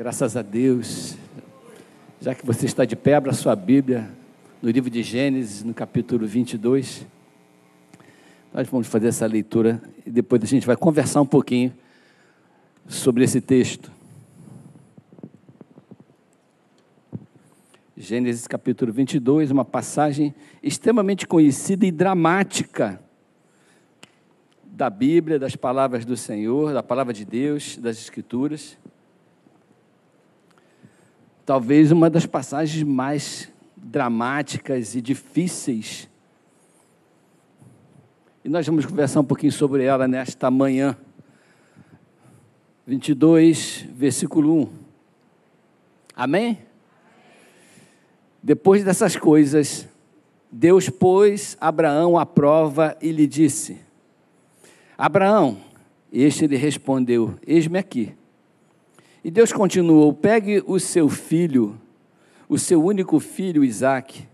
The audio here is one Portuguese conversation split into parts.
Graças a Deus. Já que você está de pé, abra sua Bíblia no livro de Gênesis, no capítulo 22. Nós vamos fazer essa leitura e depois a gente vai conversar um pouquinho sobre esse texto. Gênesis capítulo 22, uma passagem extremamente conhecida e dramática da Bíblia, das palavras do Senhor, da palavra de Deus, das Escrituras. Talvez uma das passagens mais dramáticas e difíceis. E nós vamos conversar um pouquinho sobre ela nesta manhã. 22, versículo 1. Amém? Depois dessas coisas, Deus pôs Abraão à prova e lhe disse: Abraão, este lhe respondeu: Eis-me aqui. E Deus continuou: Pegue o seu filho, o seu único filho Isaque,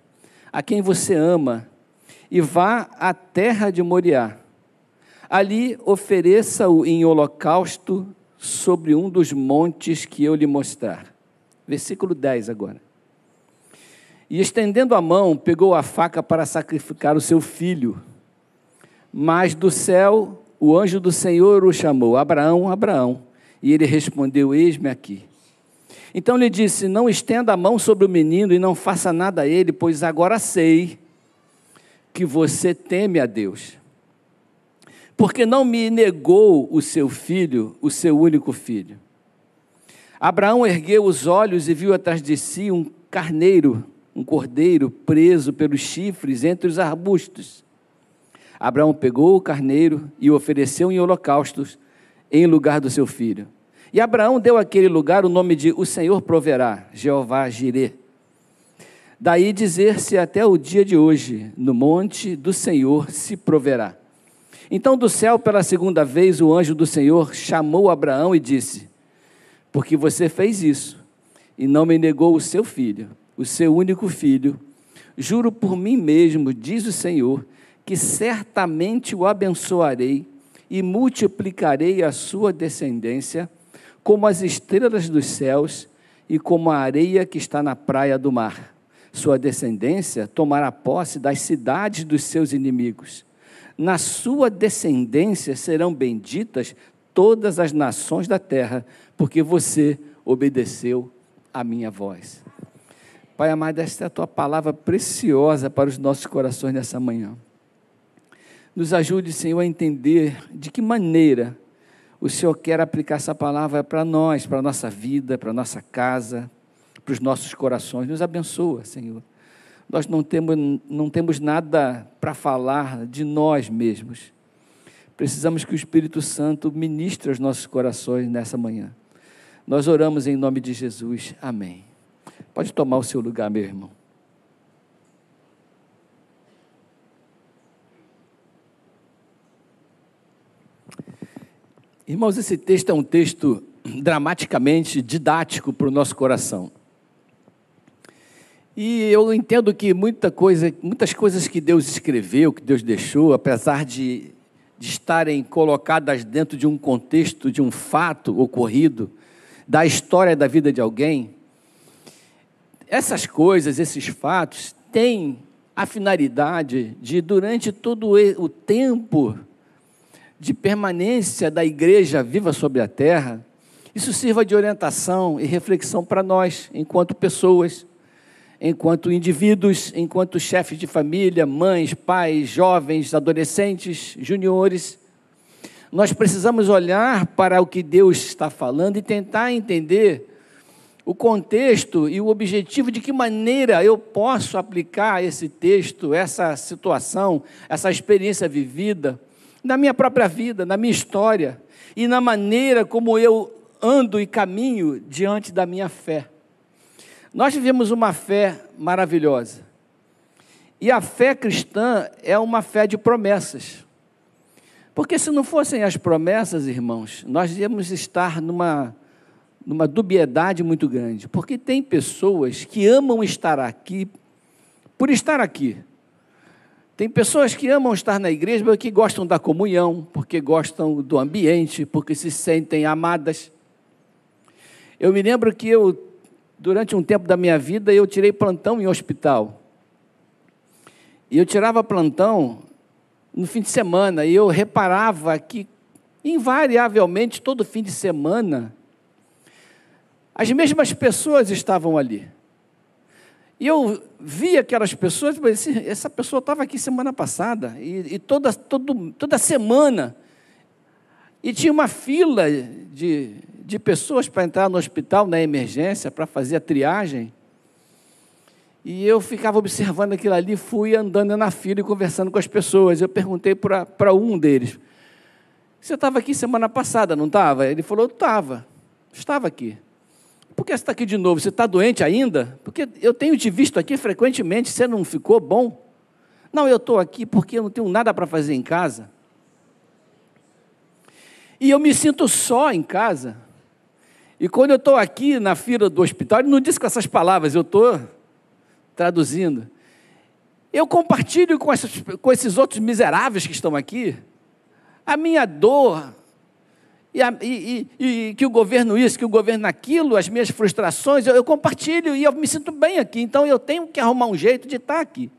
a quem você ama, e vá à terra de Moriá. Ali ofereça-o em holocausto sobre um dos montes que eu lhe mostrar. Versículo 10 agora. E estendendo a mão, pegou a faca para sacrificar o seu filho. Mas do céu, o anjo do Senhor o chamou: Abraão, Abraão. E ele respondeu: Eis-me aqui. Então lhe disse: Não estenda a mão sobre o menino e não faça nada a ele, pois agora sei que você teme a Deus. Porque não me negou o seu filho, o seu único filho. Abraão ergueu os olhos e viu atrás de si um carneiro um cordeiro preso pelos chifres entre os arbustos. Abraão pegou o carneiro e o ofereceu em holocaustos em lugar do seu filho. E Abraão deu àquele lugar o nome de O Senhor proverá, Jeová Jirê. Daí dizer-se até o dia de hoje, no monte do Senhor se proverá. Então do céu pela segunda vez o anjo do Senhor chamou Abraão e disse: Porque você fez isso e não me negou o seu filho, o seu único filho, juro por mim mesmo, diz o Senhor, que certamente o abençoarei e multiplicarei a sua descendência como as estrelas dos céus e como a areia que está na praia do mar. Sua descendência tomará posse das cidades dos seus inimigos. Na sua descendência serão benditas todas as nações da terra, porque você obedeceu a minha voz. Pai amado, esta é a tua palavra preciosa para os nossos corações nessa manhã. Nos ajude, Senhor, a entender de que maneira o Senhor quer aplicar essa palavra para nós, para a nossa vida, para a nossa casa, para os nossos corações. Nos abençoa, Senhor. Nós não temos, não temos nada para falar de nós mesmos. Precisamos que o Espírito Santo ministre os nossos corações nessa manhã. Nós oramos em nome de Jesus. Amém. Pode tomar o seu lugar, meu irmão. Irmãos, esse texto é um texto dramaticamente didático para o nosso coração. E eu entendo que muita coisa, muitas coisas que Deus escreveu, que Deus deixou, apesar de, de estarem colocadas dentro de um contexto, de um fato ocorrido, da história da vida de alguém, essas coisas, esses fatos, têm a finalidade de, durante todo o tempo de permanência da igreja viva sobre a terra, isso sirva de orientação e reflexão para nós, enquanto pessoas, enquanto indivíduos, enquanto chefes de família, mães, pais, jovens, adolescentes, juniores. Nós precisamos olhar para o que Deus está falando e tentar entender o contexto e o objetivo de que maneira eu posso aplicar esse texto, essa situação, essa experiência vivida na minha própria vida, na minha história e na maneira como eu ando e caminho diante da minha fé. Nós vivemos uma fé maravilhosa. E a fé cristã é uma fé de promessas. Porque se não fossem as promessas, irmãos, nós íamos estar numa numa dubiedade muito grande, porque tem pessoas que amam estar aqui por estar aqui. Tem pessoas que amam estar na igreja porque gostam da comunhão, porque gostam do ambiente, porque se sentem amadas. Eu me lembro que eu, durante um tempo da minha vida, eu tirei plantão em hospital. E eu tirava plantão no fim de semana, e eu reparava que, invariavelmente, todo fim de semana, as mesmas pessoas estavam ali. E eu vi aquelas pessoas, mas essa pessoa estava aqui semana passada, e, e toda, todo, toda semana. E tinha uma fila de, de pessoas para entrar no hospital, na emergência, para fazer a triagem. E eu ficava observando aquilo ali, fui andando na fila e conversando com as pessoas. Eu perguntei para um deles: Você estava aqui semana passada, não estava? Ele falou: Estava, estava aqui. Por que você está aqui de novo? Você está doente ainda? Porque eu tenho te visto aqui frequentemente, você não ficou bom? Não, eu estou aqui porque eu não tenho nada para fazer em casa. E eu me sinto só em casa. E quando eu estou aqui na fila do hospital, ele não disse com essas palavras, eu estou traduzindo. Eu compartilho com, essas, com esses outros miseráveis que estão aqui a minha dor, e, a, e, e, e, que o governo isso, que o governo aquilo, as minhas frustrações, eu, eu, compartilho e eu me sinto bem aqui. Então eu tenho que arrumar um jeito de estar aqui.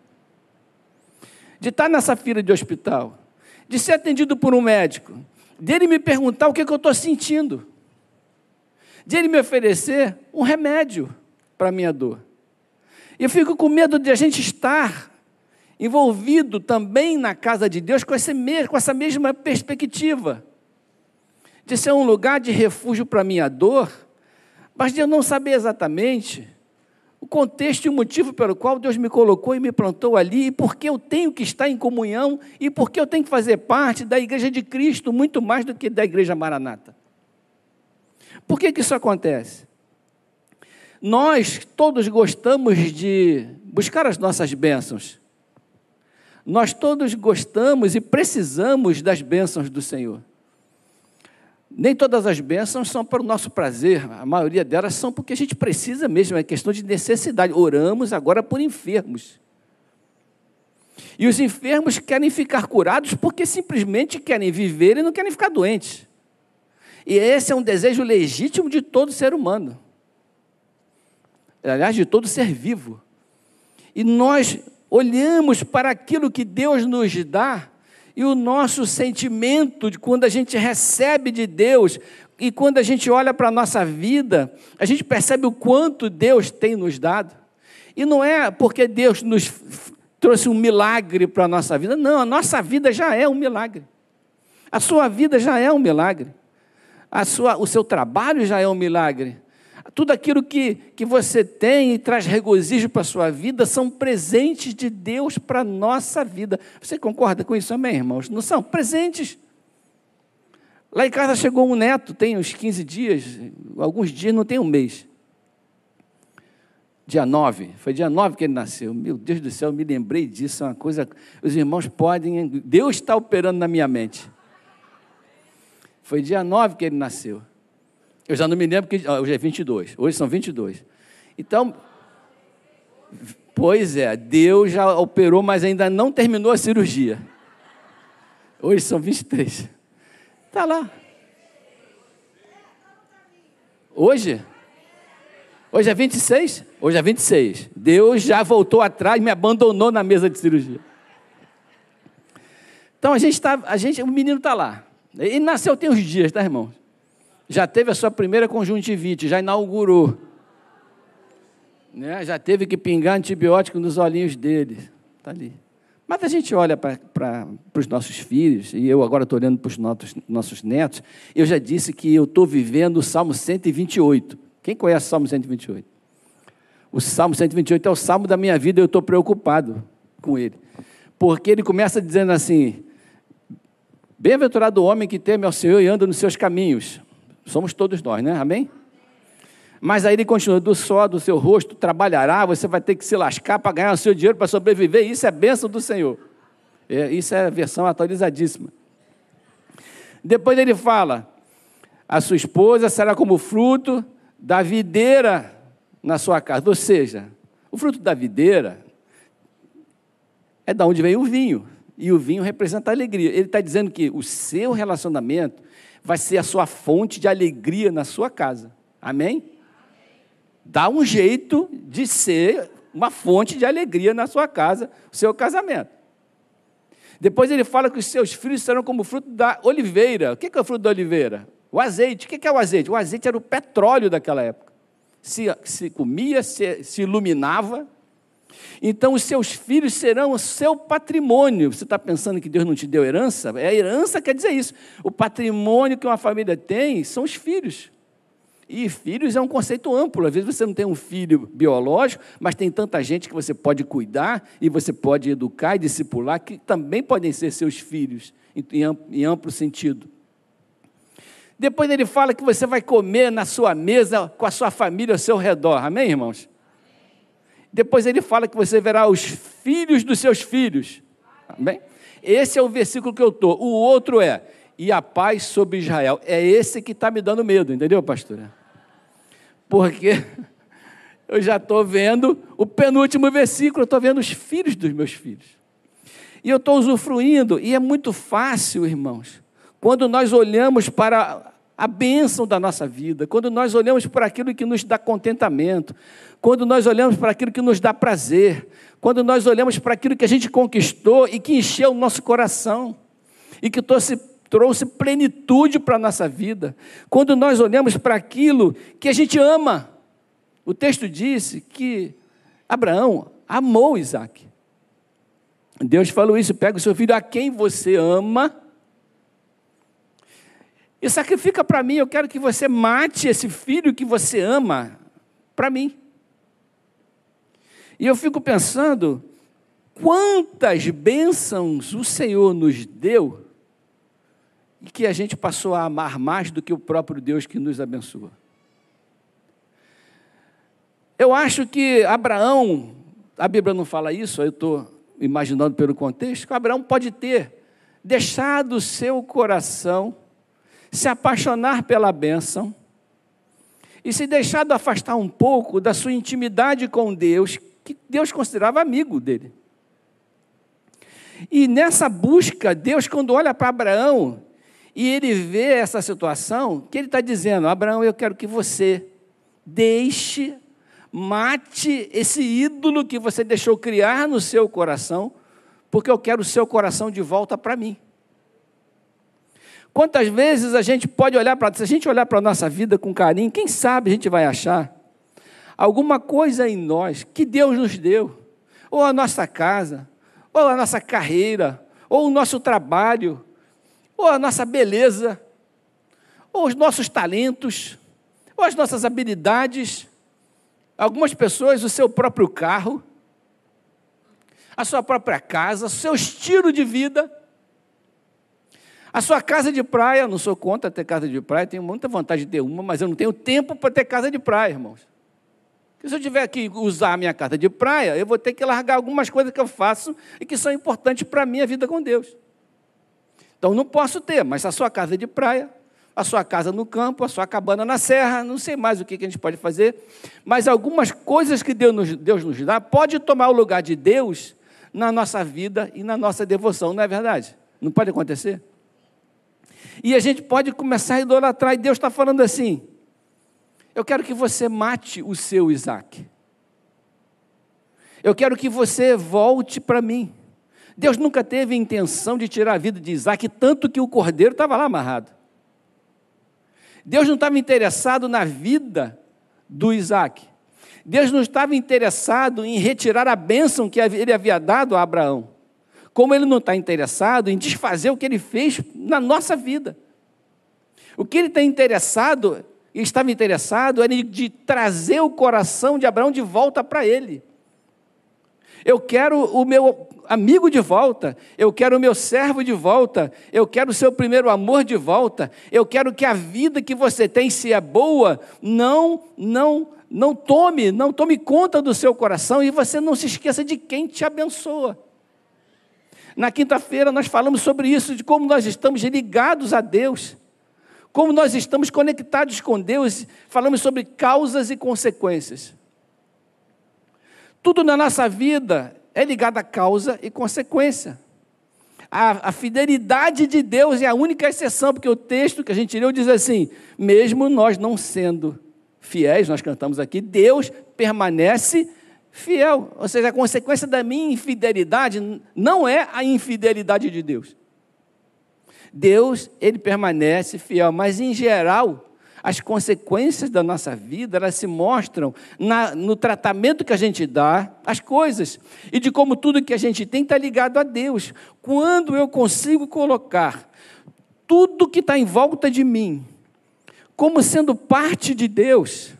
De estar nessa fila de hospital. De ser atendido por um médico. Dele me perguntar o que, que eu estou sentindo. De ele me oferecer um remédio para a minha dor. Eu fico com medo de a gente estar envolvido também na casa de Deus com essa mesma perspectiva de ser um lugar de refúgio para minha dor, mas de eu não saber exatamente o contexto e o motivo pelo qual Deus me colocou e me plantou ali, e porque eu tenho que estar em comunhão, e porque eu tenho que fazer parte da igreja de Cristo, muito mais do que da igreja maranata. Por que, que isso acontece? Nós todos gostamos de buscar as nossas bênçãos. Nós todos gostamos e precisamos das bênçãos do Senhor. Nem todas as bênçãos são para o nosso prazer, a maioria delas são porque a gente precisa mesmo, é questão de necessidade. Oramos agora por enfermos. E os enfermos querem ficar curados porque simplesmente querem viver e não querem ficar doentes. E esse é um desejo legítimo de todo ser humano. Aliás, de todo ser vivo. E nós olhamos para aquilo que Deus nos dá e o nosso sentimento de quando a gente recebe de Deus e quando a gente olha para a nossa vida, a gente percebe o quanto Deus tem nos dado. E não é porque Deus nos trouxe um milagre para a nossa vida, não, a nossa vida já é um milagre. A sua vida já é um milagre. A sua, o seu trabalho já é um milagre tudo aquilo que, que você tem e traz regozijo para a sua vida são presentes de Deus para a nossa vida. Você concorda com isso, amém, irmãos? Não são presentes. Lá em casa chegou um neto, tem uns 15 dias, alguns dias, não tem um mês. Dia 9, foi dia 9 que ele nasceu. Meu Deus do céu, eu me lembrei disso, é uma coisa. Os irmãos podem. Deus está operando na minha mente. Foi dia 9 que ele nasceu. Eu já não me lembro que hoje é 22. Hoje são 22. Então, pois é, Deus já operou, mas ainda não terminou a cirurgia. Hoje são 23. Está lá. Hoje? Hoje é 26? Hoje é 26. Deus já voltou atrás me abandonou na mesa de cirurgia. Então a gente está, a gente, o menino está lá. Ele nasceu tem uns dias, tá, irmãos? Já teve a sua primeira conjuntivite, já inaugurou. Né? Já teve que pingar antibiótico nos olhinhos dele. Está ali. Mas a gente olha para os nossos filhos, e eu agora estou olhando para os nossos, nossos netos, eu já disse que eu estou vivendo o Salmo 128. Quem conhece o Salmo 128? O Salmo 128 é o salmo da minha vida, eu estou preocupado com ele. Porque ele começa dizendo assim: Bem-aventurado o homem que teme ao Senhor e anda nos seus caminhos. Somos todos nós, né? Amém? Mas aí ele continua: do só do seu rosto trabalhará, você vai ter que se lascar para ganhar o seu dinheiro para sobreviver. Isso é bênção do Senhor. É, isso é a versão atualizadíssima. Depois ele fala: a sua esposa será como fruto da videira na sua casa. Ou seja, o fruto da videira é da onde vem o vinho. E o vinho representa a alegria. Ele está dizendo que o seu relacionamento vai ser a sua fonte de alegria na sua casa. Amém? Dá um jeito de ser uma fonte de alegria na sua casa, o seu casamento. Depois ele fala que os seus filhos serão como fruto da oliveira. O que é o fruto da oliveira? O azeite. O que é o azeite? O azeite era o petróleo daquela época. Se, se comia, se, se iluminava. Então, os seus filhos serão o seu patrimônio. Você está pensando que Deus não te deu herança? É a herança quer dizer isso. O patrimônio que uma família tem são os filhos. E filhos é um conceito amplo. Às vezes você não tem um filho biológico, mas tem tanta gente que você pode cuidar e você pode educar e discipular, que também podem ser seus filhos, em amplo sentido. Depois ele fala que você vai comer na sua mesa com a sua família ao seu redor. Amém, irmãos? Depois ele fala que você verá os filhos dos seus filhos. Amém? Esse é o versículo que eu estou. O outro é, e a paz sobre Israel. É esse que está me dando medo, entendeu, pastora? Porque eu já estou vendo o penúltimo versículo, eu estou vendo os filhos dos meus filhos. E eu estou usufruindo, e é muito fácil, irmãos, quando nós olhamos para a bênção da nossa vida, quando nós olhamos para aquilo que nos dá contentamento, quando nós olhamos para aquilo que nos dá prazer, quando nós olhamos para aquilo que a gente conquistou e que encheu o nosso coração, e que trouxe, trouxe plenitude para a nossa vida, quando nós olhamos para aquilo que a gente ama. O texto disse que Abraão amou Isaac. Deus falou isso: pega o seu filho a quem você ama e sacrifica para mim, eu quero que você mate esse filho que você ama para mim. E eu fico pensando, quantas bênçãos o Senhor nos deu e que a gente passou a amar mais do que o próprio Deus que nos abençoa. Eu acho que Abraão, a Bíblia não fala isso, eu estou imaginando pelo contexto, que Abraão pode ter deixado o seu coração se apaixonar pela bênção e se deixar de afastar um pouco da sua intimidade com Deus, que Deus considerava amigo dele. E nessa busca, Deus, quando olha para Abraão e ele vê essa situação, que ele está dizendo: Abraão, eu quero que você deixe, mate esse ídolo que você deixou criar no seu coração, porque eu quero o seu coração de volta para mim. Quantas vezes a gente pode olhar para, se a gente olhar para a nossa vida com carinho, quem sabe a gente vai achar alguma coisa em nós que Deus nos deu, ou a nossa casa, ou a nossa carreira, ou o nosso trabalho, ou a nossa beleza, ou os nossos talentos, ou as nossas habilidades, algumas pessoas o seu próprio carro, a sua própria casa, o seu estilo de vida. A sua casa de praia, não sou contra ter casa de praia, tenho muita vontade de ter uma, mas eu não tenho tempo para ter casa de praia, irmãos. Porque se eu tiver que usar a minha casa de praia, eu vou ter que largar algumas coisas que eu faço e que são importantes para a minha vida com Deus. Então não posso ter, mas a sua casa de praia, a sua casa no campo, a sua cabana na serra, não sei mais o que a gente pode fazer, mas algumas coisas que Deus nos, Deus nos dá pode tomar o lugar de Deus na nossa vida e na nossa devoção, não é verdade? Não pode acontecer? E a gente pode começar a idolatrar, e Deus está falando assim: eu quero que você mate o seu Isaac. Eu quero que você volte para mim. Deus nunca teve intenção de tirar a vida de Isaac, tanto que o cordeiro estava lá amarrado. Deus não estava interessado na vida do Isaac. Deus não estava interessado em retirar a bênção que ele havia dado a Abraão como ele não está interessado em desfazer o que ele fez na nossa vida. O que ele está interessado, e estava interessado, era de trazer o coração de Abraão de volta para ele. Eu quero o meu amigo de volta, eu quero o meu servo de volta, eu quero o seu primeiro amor de volta, eu quero que a vida que você tem, se é boa, não, não, não tome, não tome conta do seu coração e você não se esqueça de quem te abençoa. Na quinta-feira nós falamos sobre isso, de como nós estamos ligados a Deus, como nós estamos conectados com Deus, falamos sobre causas e consequências. Tudo na nossa vida é ligado a causa e consequência. A, a, fidelidade de Deus é a única exceção, porque o texto que a gente leu diz assim: mesmo nós não sendo fiéis, nós cantamos aqui, Deus permanece fiel. Ou seja, a consequência da minha infidelidade não é a infidelidade de Deus. Deus, ele permanece fiel, mas em geral, as consequências da nossa vida, elas se mostram na, no tratamento que a gente dá às coisas e de como tudo que a gente tem está ligado a Deus. Quando eu consigo colocar tudo que está em volta de mim como sendo parte de Deus,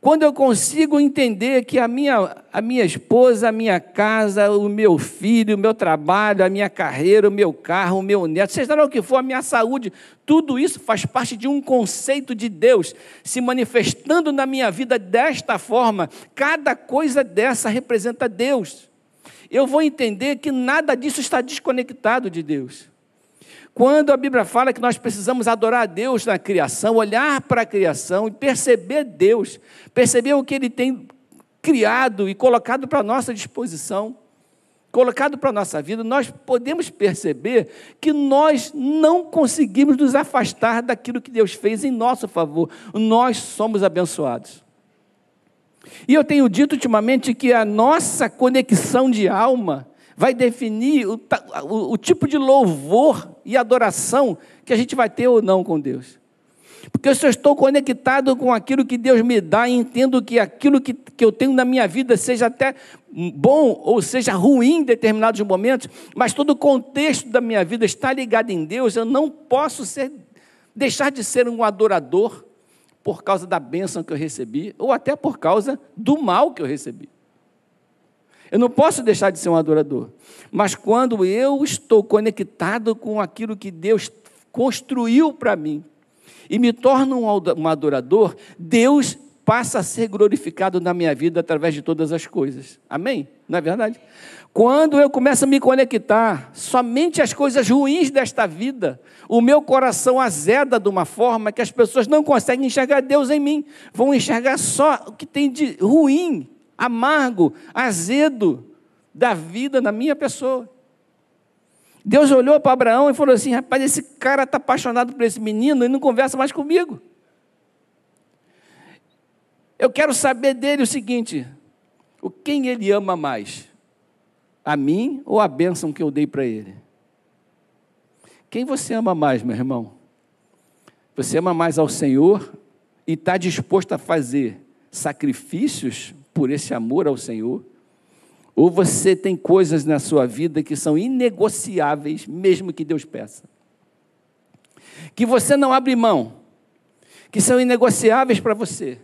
quando eu consigo entender que a minha, a minha esposa, a minha casa, o meu filho, o meu trabalho, a minha carreira, o meu carro, o meu neto, seja lá o que for, a minha saúde, tudo isso faz parte de um conceito de Deus se manifestando na minha vida desta forma. Cada coisa dessa representa Deus. Eu vou entender que nada disso está desconectado de Deus. Quando a Bíblia fala que nós precisamos adorar a Deus na criação, olhar para a criação e perceber Deus, perceber o que Ele tem criado e colocado para a nossa disposição, colocado para a nossa vida, nós podemos perceber que nós não conseguimos nos afastar daquilo que Deus fez em nosso favor. Nós somos abençoados. E eu tenho dito ultimamente que a nossa conexão de alma vai definir o, o, o, tipo de louvor e adoração que a gente vai ter ou não com Deus. Porque se eu estou conectado com aquilo que Deus me dá e entendo que aquilo que, que eu tenho na minha vida seja até bom ou seja ruim em determinados momentos, mas todo o contexto da minha vida está ligado em Deus, eu não posso ser, deixar de ser um adorador por causa da bênção que eu recebi, ou até por causa do mal que eu recebi. Eu não posso deixar de ser um adorador. Mas quando eu estou conectado com aquilo que Deus construiu para mim e me torno um adorador, Deus passa a ser glorificado na minha vida através de todas as coisas. Amém? Não é verdade? Quando eu começo a me conectar somente às coisas ruins desta vida, o meu coração azeda de uma forma que as pessoas não conseguem enxergar Deus em mim, vão enxergar só o que tem de ruim amargo, azedo da vida na minha pessoa. Deus olhou para Abraão e falou assim: rapaz, esse cara está apaixonado por esse menino e não conversa mais comigo. Eu quero saber dele o seguinte: o quem ele ama mais? A mim ou a bênção que eu dei para ele? Quem você ama mais, meu irmão? Você ama mais ao Senhor e está disposto a fazer sacrifícios por esse amor ao Senhor, ou você tem coisas na sua vida que são inegociáveis, mesmo que Deus peça. Que você não abre mão, que são inegociáveis para você,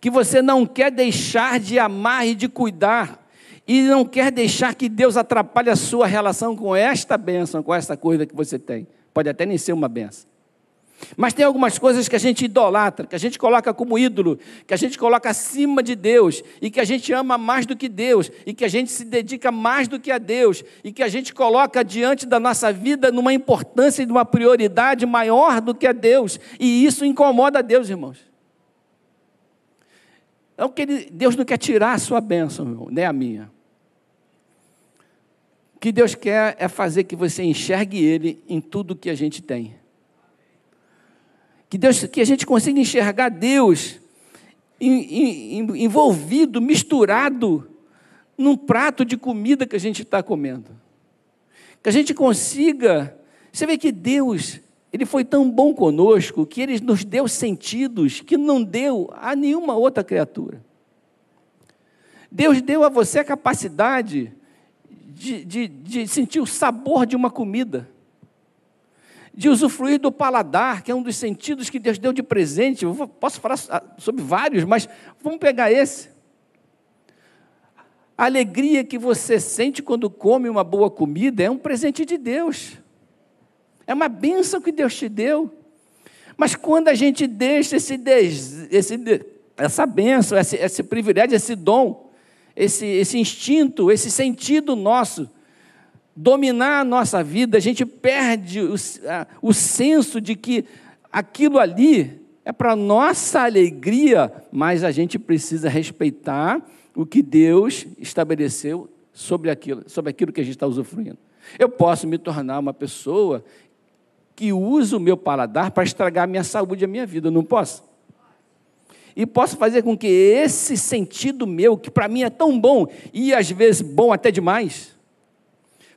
que você não quer deixar de amar e de cuidar, e não quer deixar que Deus atrapalhe a sua relação com esta bênção, com esta coisa que você tem. Pode até nem ser uma bênção. Mas tem algumas coisas que a gente idolatra, que a gente coloca como ídolo, que a gente coloca acima de Deus, e que a gente ama mais do que Deus, e que a gente se dedica mais do que a Deus, e que a gente coloca diante da nossa vida numa importância e numa prioridade maior do que a Deus, e isso incomoda a Deus, irmãos. O que Deus não quer tirar a sua bênção, nem né, a minha. O que Deus quer é fazer que você enxergue Ele em tudo que a gente tem. Que, Deus, que a gente consiga enxergar Deus envolvido, misturado num prato de comida que a gente está comendo. Que a gente consiga. Você vê que Deus, Ele foi tão bom conosco que Ele nos deu sentidos que não deu a nenhuma outra criatura. Deus deu a você a capacidade de, de, de sentir o sabor de uma comida de usufruir do paladar, que é um dos sentidos que Deus deu de presente. Eu posso falar sobre vários, mas vamos pegar esse. A alegria que você sente quando come uma boa comida é um presente de Deus. É uma bênção que Deus te deu. Mas quando a gente deixa esse, esse essa bênção, esse, esse privilégio, esse dom, esse, esse instinto, esse sentido nosso, dominar a nossa vida, a gente perde o, o senso de que aquilo ali é para nossa alegria, mas a gente precisa respeitar o que Deus estabeleceu sobre aquilo, sobre aquilo que a gente está usufruindo. Eu posso me tornar uma pessoa que usa o meu paladar para estragar a minha saúde e a minha vida, não posso? e posso fazer com que esse sentido meu, que para mim é tão bom e às vezes bom até demais,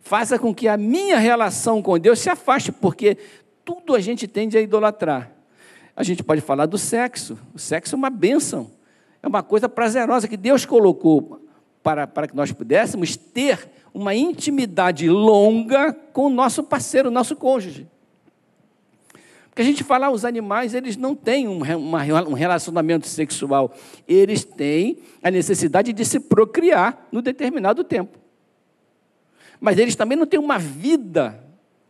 faça com que a minha relação com Deus se afaste, porque tudo a gente tende a idolatrar. A gente pode falar do sexo, o sexo é uma bênção, é uma coisa prazerosa que Deus colocou para, para que nós pudéssemos ter uma intimidade longa com o nosso parceiro, o nosso cônjuge. Porque a gente fala, os animais, eles não têm um, uma, um relacionamento sexual, eles têm a necessidade de se procriar no determinado tempo. Mas eles também não têm uma vida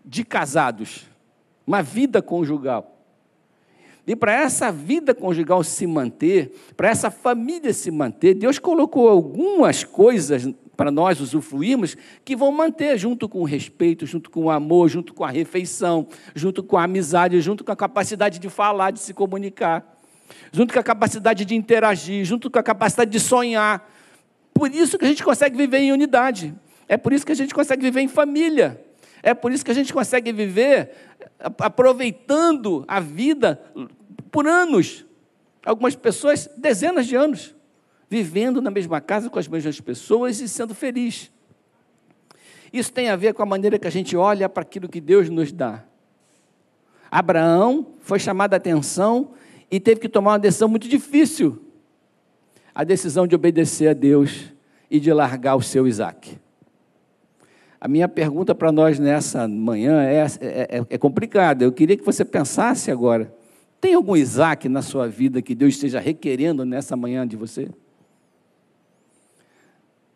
de casados, uma vida conjugal. E para essa vida conjugal se manter, para essa família se manter, Deus colocou algumas coisas para nós usufruirmos que vão manter, junto com o respeito, junto com o amor, junto com a refeição, junto com a amizade, junto com a capacidade de falar, de se comunicar, junto com a capacidade de interagir, junto com a capacidade de sonhar. Por isso que a gente consegue viver em unidade. É por isso que a gente consegue viver em família. É por isso que a gente consegue viver aproveitando a vida por anos. Algumas pessoas, dezenas de anos, vivendo na mesma casa com as mesmas pessoas e sendo feliz. Isso tem a ver com a maneira que a gente olha para aquilo que Deus nos dá. Abraão foi chamado a atenção e teve que tomar uma decisão muito difícil. A decisão de obedecer a Deus e de largar o seu Isaac. A minha pergunta para nós nessa manhã é, é, é, é complicada. Eu queria que você pensasse agora. Tem algum Isaac na sua vida que Deus esteja requerendo nessa manhã de você?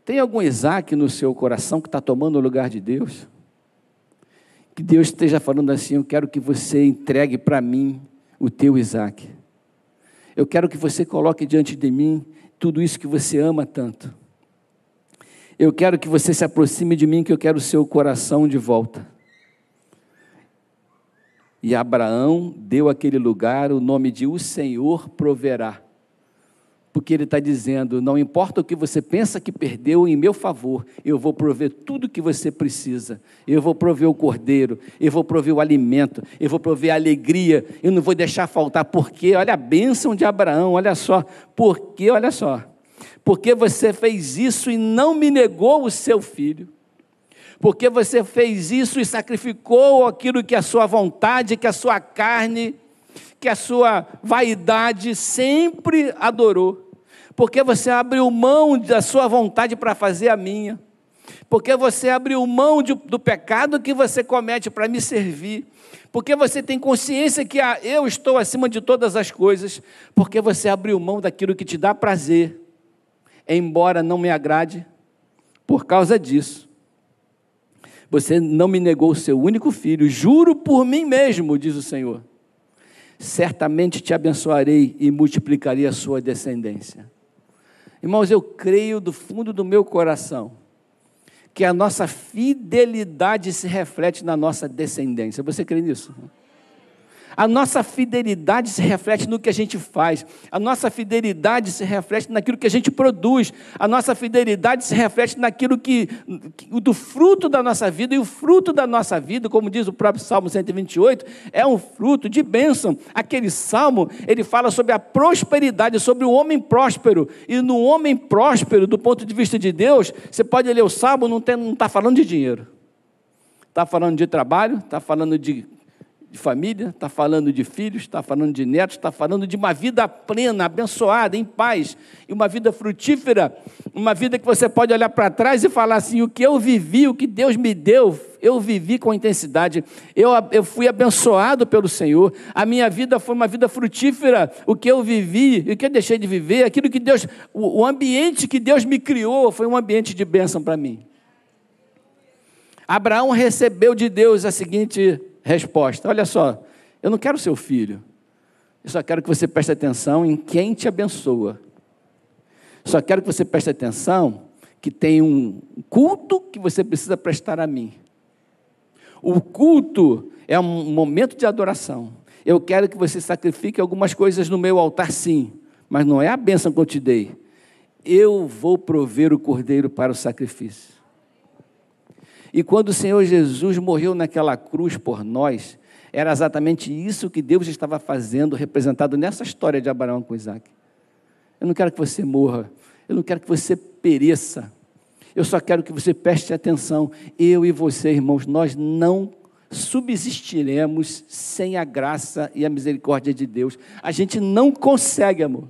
Tem algum Isaac no seu coração que está tomando o lugar de Deus? Que Deus esteja falando assim: Eu quero que você entregue para mim o teu Isaac. Eu quero que você coloque diante de mim tudo isso que você ama tanto. Eu quero que você se aproxime de mim, que eu quero o seu coração de volta. E Abraão deu aquele lugar o nome de O Senhor proverá. Porque ele está dizendo: não importa o que você pensa que perdeu em meu favor, eu vou prover tudo o que você precisa. Eu vou prover o cordeiro, eu vou prover o alimento, eu vou prover a alegria, eu não vou deixar faltar. Porque, olha a bênção de Abraão, olha só. Porque, olha só, porque você fez isso e não me negou o seu filho porque você fez isso e sacrificou aquilo que a sua vontade, que a sua carne, que a sua vaidade sempre adorou. Porque você abriu mão da sua vontade para fazer a minha. Porque você abriu mão de, do pecado que você comete para me servir. Porque você tem consciência que ah, eu estou acima de todas as coisas. Porque você abriu mão daquilo que te dá prazer, embora não me agrade. Por causa disso, você não me negou o seu único filho, juro por mim mesmo, diz o Senhor. Certamente te abençoarei e multiplicarei a sua descendência. Irmãos, eu creio do fundo do meu coração que a nossa fidelidade se reflete na nossa descendência. Você crê nisso? A nossa fidelidade se reflete no que a gente faz. A nossa fidelidade se reflete naquilo que a gente produz. A nossa fidelidade se reflete naquilo que, do fruto da nossa vida. E o fruto da nossa vida, como diz o próprio Salmo 128, é um fruto de bênção. Aquele salmo, ele fala sobre a prosperidade, sobre o homem próspero. E no homem próspero, do ponto de vista de Deus, você pode ler o salmo, não está falando de dinheiro. Está falando de trabalho, está falando de de família, está falando de filhos, está falando de netos, está falando de uma vida plena, abençoada, em paz, e uma vida frutífera, uma vida que você pode olhar para trás e falar assim: o que eu vivi, o que Deus me deu, eu vivi com intensidade, eu, eu fui abençoado pelo Senhor, a minha vida foi uma vida frutífera, o que eu vivi, o que eu deixei de viver, aquilo que Deus, o, o ambiente que Deus me criou foi um ambiente de bênção para mim. Abraão recebeu de Deus a seguinte resposta: Olha só, eu não quero seu filho, eu só quero que você preste atenção em quem te abençoa. Só quero que você preste atenção que tem um culto que você precisa prestar a mim. O culto é um momento de adoração. Eu quero que você sacrifique algumas coisas no meu altar, sim, mas não é a bênção que eu te dei. Eu vou prover o cordeiro para o sacrifício. E quando o Senhor Jesus morreu naquela cruz por nós, era exatamente isso que Deus estava fazendo, representado nessa história de Abraão com Isaac. Eu não quero que você morra. Eu não quero que você pereça. Eu só quero que você preste atenção. Eu e você, irmãos, nós não subsistiremos sem a graça e a misericórdia de Deus. A gente não consegue, amor.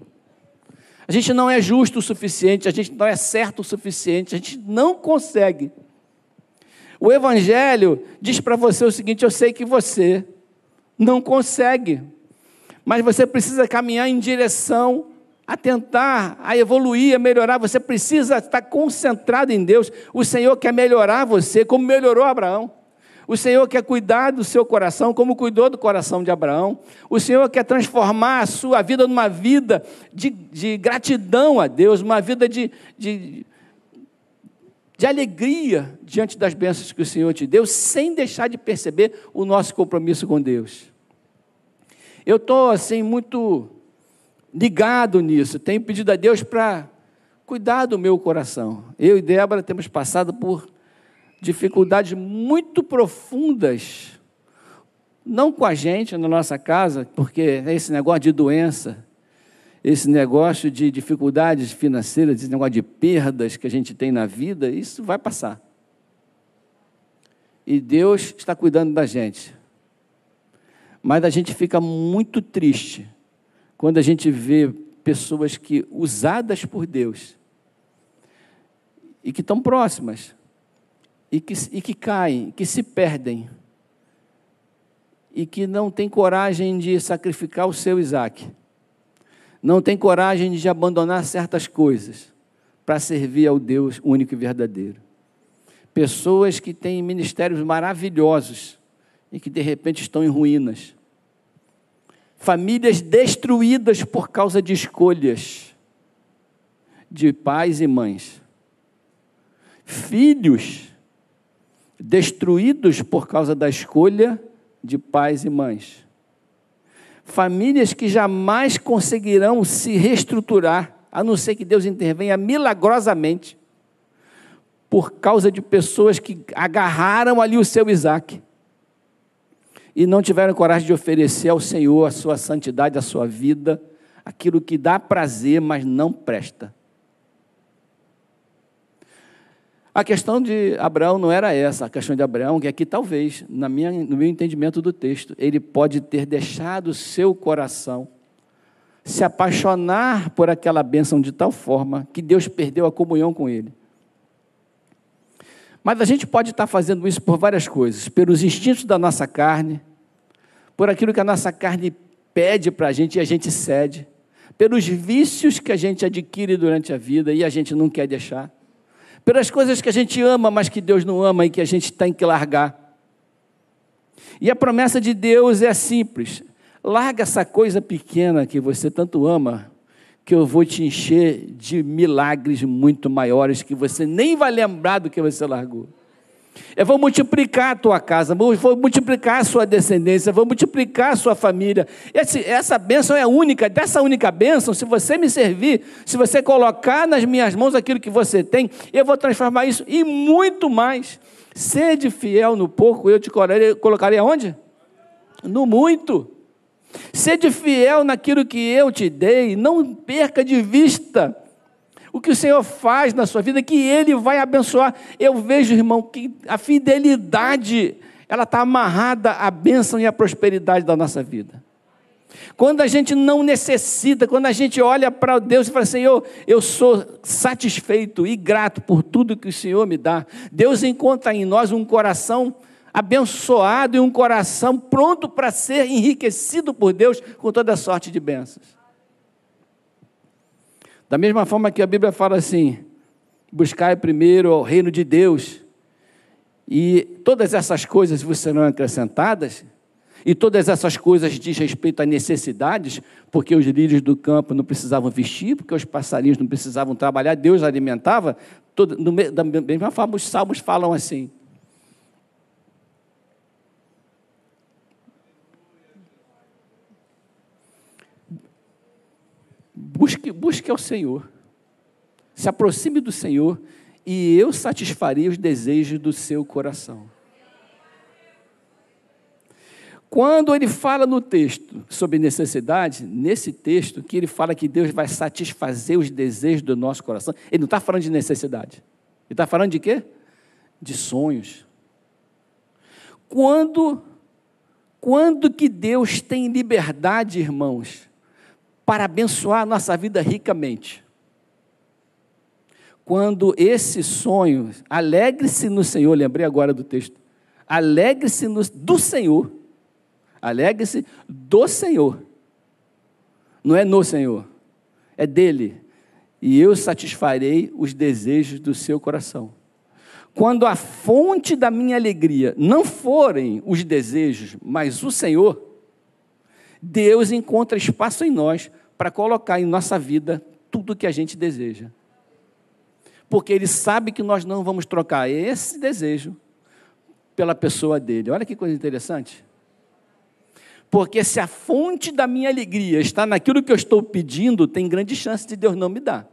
A gente não é justo o suficiente, a gente não é certo o suficiente, a gente não consegue. O Evangelho diz para você o seguinte: eu sei que você não consegue, mas você precisa caminhar em direção a tentar, a evoluir, a melhorar. Você precisa estar concentrado em Deus. O Senhor quer melhorar você, como melhorou Abraão. O Senhor quer cuidar do seu coração, como cuidou do coração de Abraão. O Senhor quer transformar a sua vida numa vida de, de gratidão a Deus, uma vida de, de, de alegria diante das bênçãos que o Senhor te deu, sem deixar de perceber o nosso compromisso com Deus. Eu estou, assim, muito ligado nisso, tenho pedido a Deus para cuidar do meu coração. Eu e Débora temos passado por dificuldades muito profundas, não com a gente na nossa casa, porque é esse negócio de doença, esse negócio de dificuldades financeiras, esse negócio de perdas que a gente tem na vida, isso vai passar. E Deus está cuidando da gente. Mas a gente fica muito triste quando a gente vê pessoas que usadas por Deus e que estão próximas e que, e que caem, que se perdem, e que não têm coragem de sacrificar o seu Isaac, não têm coragem de abandonar certas coisas para servir ao Deus único e verdadeiro. Pessoas que têm ministérios maravilhosos e que de repente estão em ruínas. Famílias destruídas por causa de escolhas de pais e mães. Filhos destruídos por causa da escolha de pais e mães. Famílias que jamais conseguirão se reestruturar, a não ser que Deus intervenha milagrosamente, por causa de pessoas que agarraram ali o seu Isaac e não tiveram coragem de oferecer ao Senhor a sua santidade, a sua vida, aquilo que dá prazer, mas não presta. A questão de Abraão não era essa, a questão de Abraão, que aqui talvez, na minha, no meu entendimento do texto, ele pode ter deixado seu coração se apaixonar por aquela bênção de tal forma que Deus perdeu a comunhão com ele. Mas a gente pode estar fazendo isso por várias coisas, pelos instintos da nossa carne, por aquilo que a nossa carne pede para a gente e a gente cede, pelos vícios que a gente adquire durante a vida e a gente não quer deixar pelas coisas que a gente ama, mas que Deus não ama e que a gente tem que largar. E a promessa de Deus é simples: larga essa coisa pequena que você tanto ama, que eu vou te encher de milagres muito maiores que você nem vai lembrar do que você largou. Eu vou multiplicar a tua casa, vou multiplicar a sua descendência, vou multiplicar a sua família. Esse, essa bênção é única. Dessa única bênção, se você me servir, se você colocar nas minhas mãos aquilo que você tem, eu vou transformar isso em muito mais. Sede fiel no pouco, eu te colocarei aonde? No muito. Sede fiel naquilo que eu te dei, não perca de vista o que o Senhor faz na sua vida, que Ele vai abençoar. Eu vejo, irmão, que a fidelidade, ela está amarrada à bênção e à prosperidade da nossa vida. Quando a gente não necessita, quando a gente olha para Deus e fala, Senhor, eu sou satisfeito e grato por tudo que o Senhor me dá. Deus encontra em nós um coração abençoado e um coração pronto para ser enriquecido por Deus com toda sorte de bênçãos. Da mesma forma que a Bíblia fala assim: buscai primeiro o reino de Deus, e todas essas coisas vos serão acrescentadas, e todas essas coisas diz respeito a necessidades, porque os lírios do campo não precisavam vestir, porque os passarinhos não precisavam trabalhar, Deus alimentava. Da mesma forma, os salmos falam assim: Busque, busque ao Senhor. Se aproxime do Senhor e eu satisfarei os desejos do seu coração. Quando ele fala no texto sobre necessidade, nesse texto que ele fala que Deus vai satisfazer os desejos do nosso coração, ele não está falando de necessidade. Ele está falando de quê? De sonhos. Quando, quando que Deus tem liberdade, irmãos, para abençoar a nossa vida ricamente? Quando esse sonho, alegre-se no Senhor, lembrei agora do texto, alegre-se do Senhor Alegre-se do Senhor. Não é no Senhor, é dele. E eu satisfarei os desejos do seu coração. Quando a fonte da minha alegria não forem os desejos, mas o Senhor, Deus encontra espaço em nós para colocar em nossa vida tudo o que a gente deseja. Porque Ele sabe que nós não vamos trocar esse desejo pela pessoa dele. Olha que coisa interessante. Porque se a fonte da minha alegria está naquilo que eu estou pedindo, tem grande chance de Deus não me dar.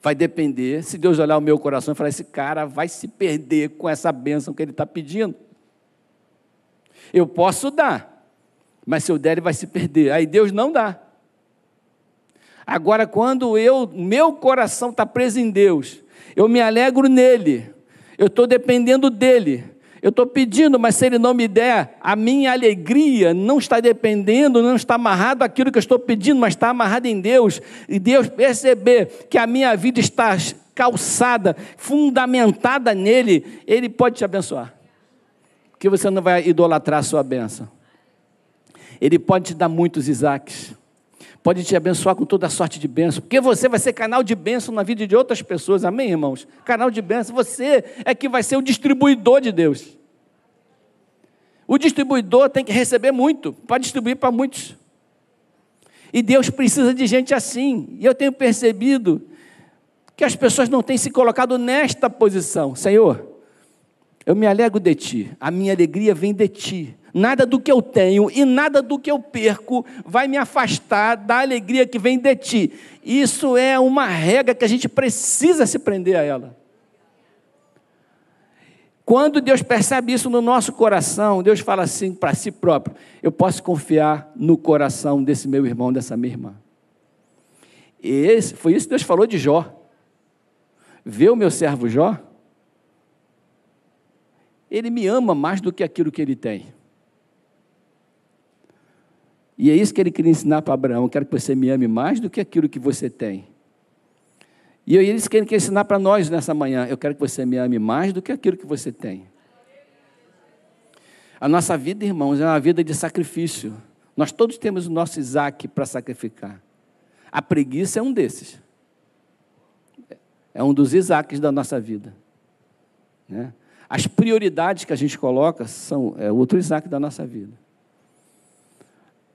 Vai depender, se Deus olhar o meu coração e falar, esse cara vai se perder com essa bênção que ele está pedindo. Eu posso dar, mas se eu der, ele vai se perder. Aí Deus não dá. Agora, quando eu, meu coração está preso em Deus, eu me alegro nele, eu estou dependendo dele, eu estou pedindo, mas se ele não me der, a minha alegria não está dependendo, não está amarrado aquilo que eu estou pedindo, mas está amarrado em Deus. E Deus perceber que a minha vida está calçada, fundamentada nele, ele pode te abençoar. Porque você não vai idolatrar a sua bênção. Ele pode te dar muitos Isaques. Pode te abençoar com toda a sorte de bênção, porque você vai ser canal de bênção na vida de outras pessoas, amém, irmãos? Canal de bênção, você é que vai ser o distribuidor de Deus. O distribuidor tem que receber muito, para distribuir para muitos. E Deus precisa de gente assim. E eu tenho percebido que as pessoas não têm se colocado nesta posição. Senhor, eu me alegro de ti, a minha alegria vem de ti. Nada do que eu tenho e nada do que eu perco vai me afastar da alegria que vem de ti. Isso é uma regra que a gente precisa se prender a ela. Quando Deus percebe isso no nosso coração, Deus fala assim para si próprio: eu posso confiar no coração desse meu irmão, dessa minha irmã. E esse, foi isso que Deus falou de Jó. Vê o meu servo Jó? Ele me ama mais do que aquilo que ele tem. E é isso que ele queria ensinar para Abraão: eu quero que você me ame mais do que aquilo que você tem. E é isso que ele quer ensinar para nós nessa manhã: eu quero que você me ame mais do que aquilo que você tem. A nossa vida, irmãos, é uma vida de sacrifício. Nós todos temos o nosso Isaac para sacrificar. A preguiça é um desses. É um dos Isaques da nossa vida. Né? As prioridades que a gente coloca são é outro Isaac da nossa vida.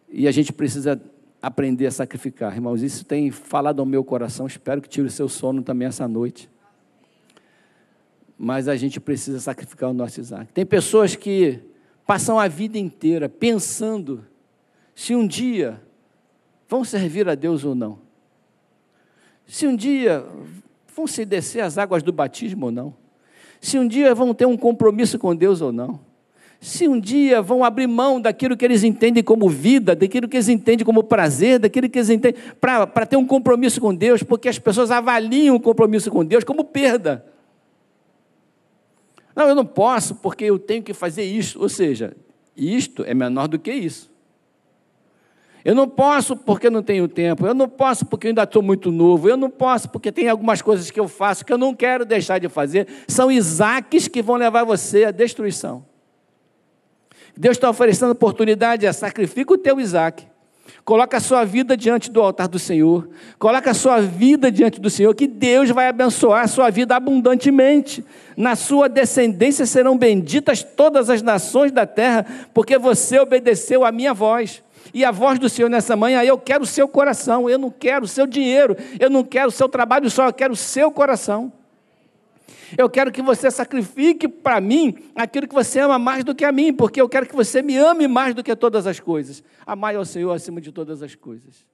E a gente precisa aprender a sacrificar. Irmãos, isso tem falado ao meu coração. Espero que tire o seu sono também essa noite. Mas a gente precisa sacrificar o nosso Isaac. Tem pessoas que passam a vida inteira pensando se um dia vão servir a Deus ou não. Se um dia vão se descer as águas do batismo ou não. Se um dia vão ter um compromisso com Deus ou não se um dia vão abrir mão daquilo que eles entendem como vida, daquilo que eles entendem como prazer, daquilo que eles entendem para ter um compromisso com Deus, porque as pessoas avaliam o compromisso com Deus como perda. Não, eu não posso porque eu tenho que fazer isso, ou seja, isto é menor do que isso. Eu não posso porque não tenho tempo, eu não posso porque ainda estou muito novo, eu não posso porque tem algumas coisas que eu faço que eu não quero deixar de fazer. São Isaques que vão levar você à destruição. Deus está oferecendo oportunidade, é sacrifica o teu Isaac. Coloca a sua vida diante do altar do Senhor. Coloca a sua vida diante do Senhor, que Deus vai abençoar a sua vida abundantemente. Na sua descendência serão benditas todas as nações da terra, porque você obedeceu a minha voz. E a voz do Senhor nessa manhã, eu quero o seu coração, eu não quero o seu dinheiro, eu não quero o seu trabalho só, eu quero o seu coração. Eu quero que você sacrifique para mim aquilo que você ama mais do que a mim, porque eu quero que você me ame mais do que todas as coisas. Amai ao Senhor acima de todas as coisas.